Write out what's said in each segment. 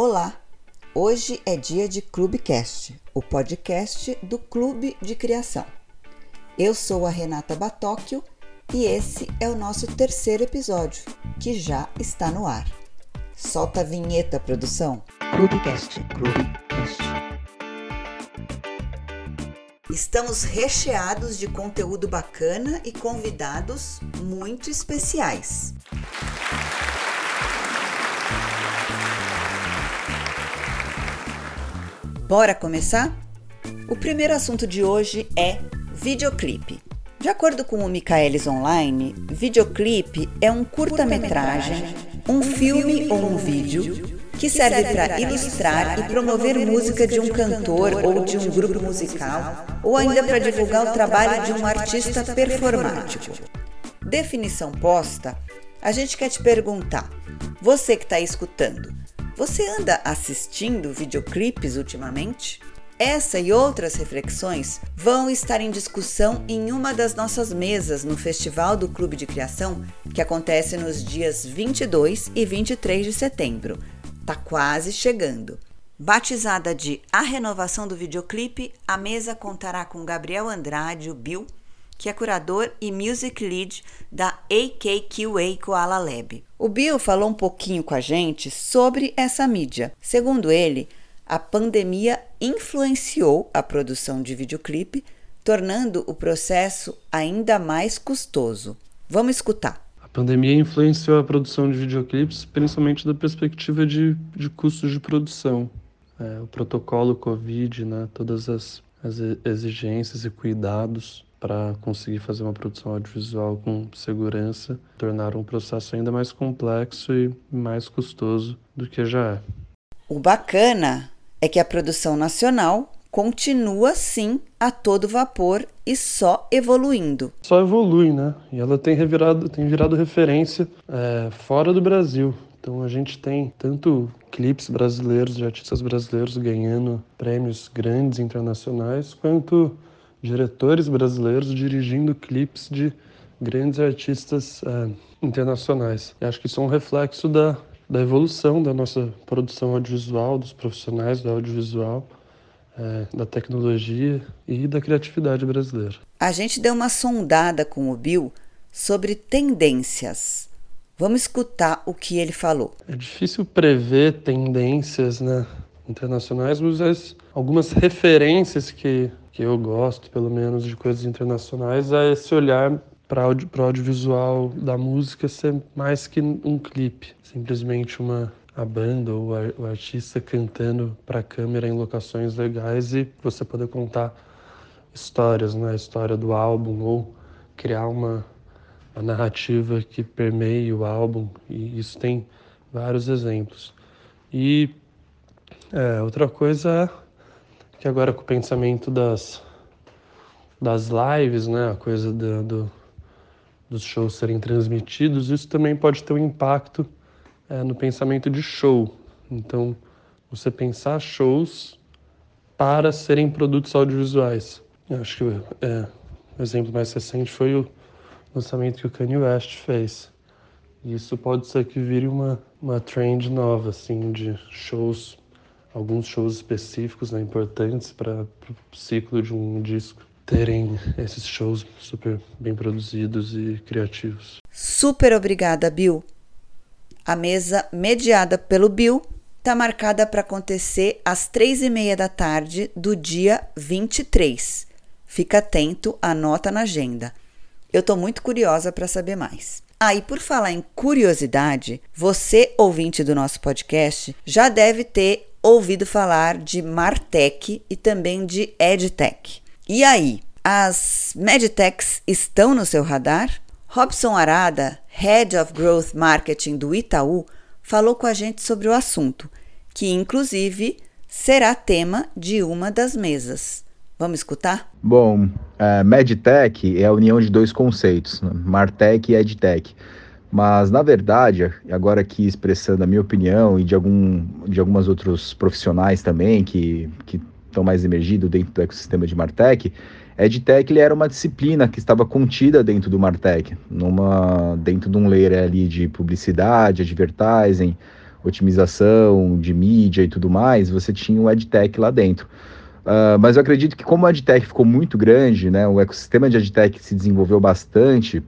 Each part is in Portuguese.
Olá! Hoje é dia de Clubecast, o podcast do Clube de Criação. Eu sou a Renata Batóquio e esse é o nosso terceiro episódio, que já está no ar. Solta a vinheta, produção. Clubecast, Clubecast. Estamos recheados de conteúdo bacana e convidados muito especiais. Bora começar? O primeiro assunto de hoje é videoclipe. De acordo com o Michaelis Online, videoclipe é um curta-metragem, um filme ou um vídeo que serve para ilustrar e promover música de um cantor ou de um grupo musical, ou ainda para divulgar o trabalho de um artista performático. Definição posta, a gente quer te perguntar: você que está escutando, você anda assistindo videoclipes ultimamente? Essa e outras reflexões vão estar em discussão em uma das nossas mesas no Festival do Clube de Criação, que acontece nos dias 22 e 23 de setembro. Tá quase chegando. Batizada de A Renovação do Videoclipe, a mesa contará com Gabriel Andrade, o Bill, que é curador e music lead da AKQA Koala Lab. O Bill falou um pouquinho com a gente sobre essa mídia. Segundo ele, a pandemia influenciou a produção de videoclipe, tornando o processo ainda mais custoso. Vamos escutar. A pandemia influenciou a produção de videoclipes, principalmente da perspectiva de, de custos de produção. É, o protocolo Covid, né, todas as, as exigências e cuidados para conseguir fazer uma produção audiovisual com segurança, tornaram o processo ainda mais complexo e mais custoso do que já é. O bacana é que a produção nacional continua sim a todo vapor e só evoluindo. Só evolui, né? E ela tem, revirado, tem virado referência é, fora do Brasil. Então a gente tem tanto clipes brasileiros de artistas brasileiros ganhando prêmios grandes internacionais, quanto diretores brasileiros dirigindo clipes de grandes artistas é, internacionais. E acho que isso é um reflexo da, da evolução da nossa produção audiovisual, dos profissionais do audiovisual, é, da tecnologia e da criatividade brasileira. A gente deu uma sondada com o Bill sobre tendências. Vamos escutar o que ele falou. É difícil prever tendências né, internacionais, mas algumas referências que que eu gosto, pelo menos, de coisas internacionais, é esse olhar para audio, o audiovisual da música ser mais que um clipe, simplesmente uma a banda ou o artista cantando para a câmera em locações legais e você poder contar histórias, né? A história do álbum ou criar uma, uma narrativa que permeie o álbum e isso tem vários exemplos. E é, outra coisa é que agora com o pensamento das, das lives, né, a coisa do, do dos shows serem transmitidos, isso também pode ter um impacto é, no pensamento de show. Então, você pensar shows para serem produtos audiovisuais. Eu acho que é, o exemplo mais recente foi o lançamento que o Kanye West fez. Isso pode ser que vire uma, uma trend nova, assim, de shows alguns shows específicos né, importantes para o ciclo de um disco terem esses shows super bem produzidos e criativos. Super obrigada, Bill. A mesa mediada pelo Bill está marcada para acontecer às três e meia da tarde do dia 23. Fica atento, anota na agenda. Eu estou muito curiosa para saber mais. Ah, e por falar em curiosidade, você, ouvinte do nosso podcast, já deve ter ouvido falar de Martech e também de EdTech. E aí, as Medtechs estão no seu radar? Robson Arada, Head of Growth Marketing do Itaú, falou com a gente sobre o assunto, que inclusive será tema de uma das mesas. Vamos escutar? Bom, a Medtech é a união de dois conceitos, né? Martech e EdTech. Mas, na verdade, agora aqui expressando a minha opinião e de, algum, de algumas outros profissionais também que, que estão mais emergidos dentro do ecossistema de Martech, EdTech ele era uma disciplina que estava contida dentro do Martech, numa, dentro de um layer ali de publicidade, advertising, otimização de mídia e tudo mais, você tinha o EdTech lá dentro. Uh, mas eu acredito que como a EdTech ficou muito grande, né, o ecossistema de EdTech se desenvolveu bastante,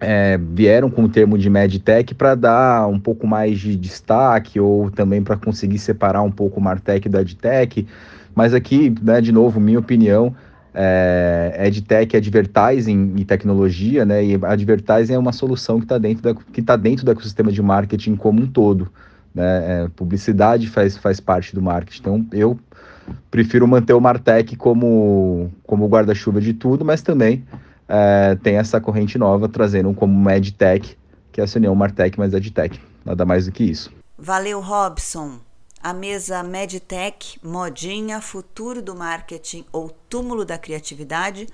é, vieram com o termo de MedTech para dar um pouco mais de destaque ou também para conseguir separar um pouco o Martech do EdTech. Mas aqui, né, de novo, minha opinião, é, EdTech, Advertising e tecnologia, né? E Advertising é uma solução que está dentro, da, que tá dentro do ecossistema de marketing como um todo. Né? É, publicidade faz, faz parte do marketing. Então, eu prefiro manter o Martech como, como guarda-chuva de tudo, mas também é, tem essa corrente nova trazendo como MedTech, que é essa união Martech mais EdTech. Nada mais do que isso. Valeu, Robson. A mesa MedTech, modinha, futuro do marketing ou túmulo da criatividade,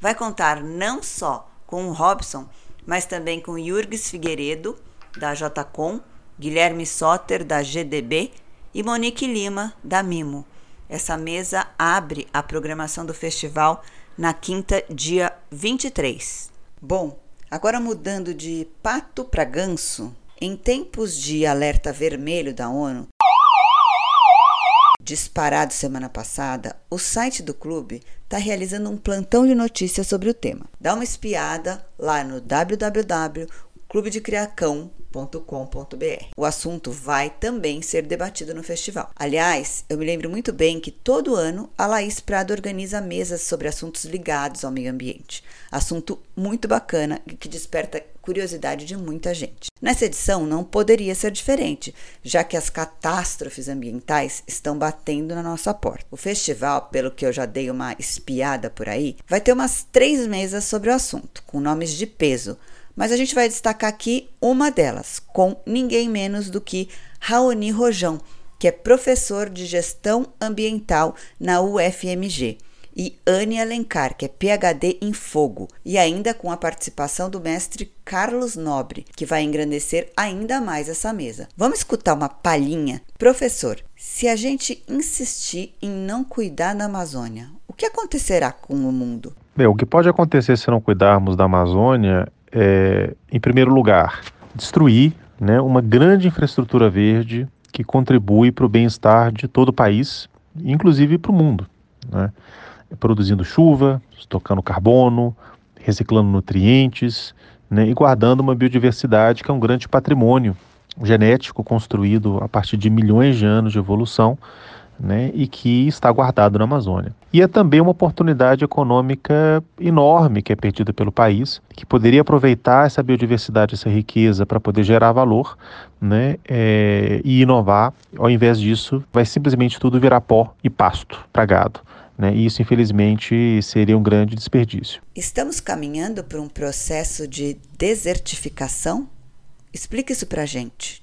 vai contar não só com o Robson, mas também com Jurgs Figueiredo, da JCom, Guilherme Soter, da GDB e Monique Lima, da Mimo. Essa mesa abre a programação do festival na quinta, dia 23. Bom, agora mudando de pato para ganso, em tempos de alerta vermelho da ONU, disparado semana passada, o site do clube está realizando um plantão de notícias sobre o tema. Dá uma espiada lá no www.clubedecriacão.com www.laís.com.br. O assunto vai também ser debatido no festival. Aliás, eu me lembro muito bem que todo ano a Laís Prado organiza mesas sobre assuntos ligados ao meio ambiente. Assunto muito bacana e que desperta curiosidade de muita gente. Nessa edição não poderia ser diferente, já que as catástrofes ambientais estão batendo na nossa porta. O festival, pelo que eu já dei uma espiada por aí, vai ter umas três mesas sobre o assunto, com nomes de peso mas a gente vai destacar aqui uma delas, com ninguém menos do que Raoni Rojão, que é professor de gestão ambiental na UFMG, e Anne Alencar, que é PhD em fogo, e ainda com a participação do mestre Carlos Nobre, que vai engrandecer ainda mais essa mesa. Vamos escutar uma palhinha? Professor, se a gente insistir em não cuidar da Amazônia, o que acontecerá com o mundo? Bem, o que pode acontecer se não cuidarmos da Amazônia é, em primeiro lugar, destruir né, uma grande infraestrutura verde que contribui para o bem-estar de todo o país, inclusive para o mundo. Né? Produzindo chuva, estocando carbono, reciclando nutrientes né, e guardando uma biodiversidade que é um grande patrimônio genético construído a partir de milhões de anos de evolução né, e que está guardado na Amazônia. E é também uma oportunidade econômica enorme que é perdida pelo país, que poderia aproveitar essa biodiversidade, essa riqueza para poder gerar valor né, é, e inovar. Ao invés disso, vai simplesmente tudo virar pó e pasto para gado. Né? E isso, infelizmente, seria um grande desperdício. Estamos caminhando por um processo de desertificação? Explique isso para a gente.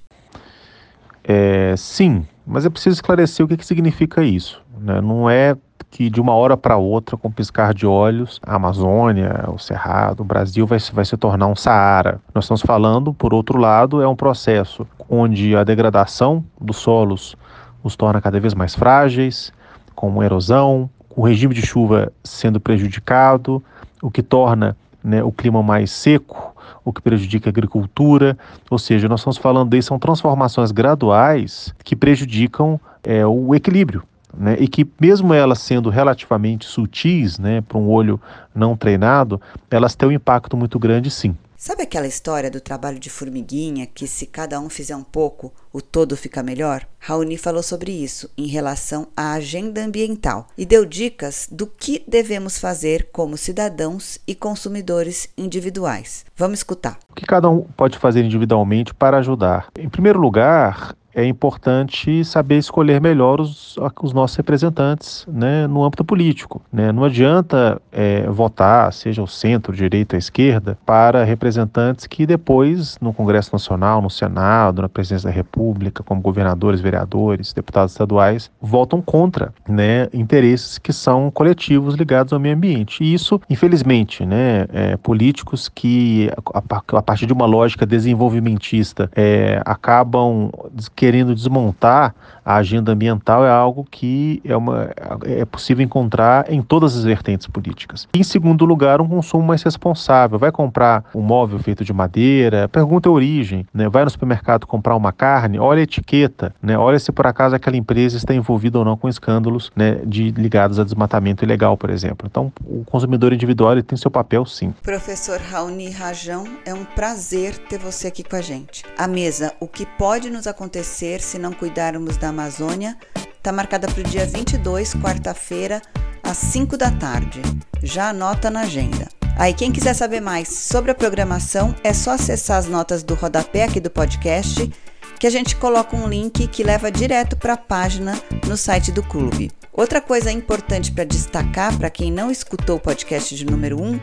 É, sim, mas é preciso esclarecer o que, que significa isso. Né? Não é que de uma hora para outra, com piscar de olhos, a Amazônia, o Cerrado, o Brasil vai, vai se tornar um Saara. Nós estamos falando, por outro lado, é um processo onde a degradação dos solos os torna cada vez mais frágeis, com erosão, o regime de chuva sendo prejudicado, o que torna né, o clima mais seco, o que prejudica a agricultura. Ou seja, nós estamos falando aí, são transformações graduais que prejudicam é, o equilíbrio. Né, e que mesmo elas sendo relativamente sutis, né, para um olho não treinado, elas têm um impacto muito grande, sim. Sabe aquela história do trabalho de formiguinha que se cada um fizer um pouco, o todo fica melhor? Raoni falou sobre isso em relação à agenda ambiental e deu dicas do que devemos fazer como cidadãos e consumidores individuais. Vamos escutar. O que cada um pode fazer individualmente para ajudar? Em primeiro lugar, é importante saber escolher melhor os, os nossos representantes né, no âmbito político. Né? Não adianta é, votar, seja o centro, direita esquerda, para representantes que depois, no Congresso Nacional, no Senado, na Presidência da República, como governadores, vereadores, deputados estaduais, votam contra né, interesses que são coletivos ligados ao meio ambiente. E isso, infelizmente, né, é, políticos que, a, a, partir de uma lógica desenvolvimentista, é, acabam querendo desmontar a agenda ambiental é algo que é, uma, é possível encontrar em todas as vertentes políticas. Em segundo lugar, um consumo mais responsável. Vai comprar um móvel feito de madeira, pergunta a origem, né? vai no supermercado comprar uma carne, olha a etiqueta, né? olha se por acaso aquela empresa está envolvida ou não com escândalos né, de, ligados a desmatamento ilegal, por exemplo. Então, o consumidor individual ele tem seu papel sim. Professor Raoni Rajão, é um prazer ter você aqui com a gente. A mesa, o que pode nos acontecer se não cuidarmos da Amazônia está marcada para o dia 22, quarta-feira, às 5 da tarde. Já anota na agenda. Aí, quem quiser saber mais sobre a programação, é só acessar as notas do rodapé aqui do podcast, que a gente coloca um link que leva direto para a página no site do clube. Outra coisa importante para destacar para quem não escutou o podcast de número 1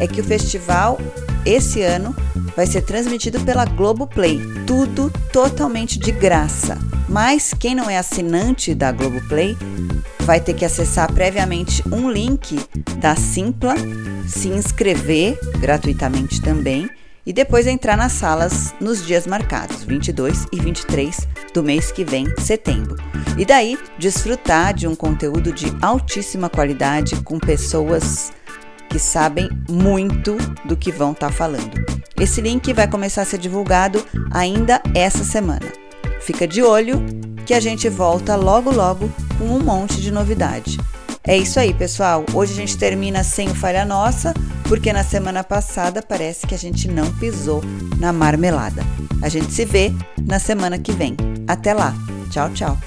é que o festival esse ano vai ser transmitido pela Globoplay, tudo totalmente de graça. Mas quem não é assinante da Globoplay vai ter que acessar previamente um link da Simpla, se inscrever gratuitamente também e depois entrar nas salas nos dias marcados, 22 e 23 do mês que vem, setembro. E daí desfrutar de um conteúdo de altíssima qualidade com pessoas que sabem muito do que vão estar tá falando. Esse link vai começar a ser divulgado ainda essa semana. Fica de olho que a gente volta logo logo com um monte de novidade. É isso aí, pessoal. Hoje a gente termina sem o Falha Nossa, porque na semana passada parece que a gente não pisou na marmelada. A gente se vê na semana que vem. Até lá. Tchau, tchau.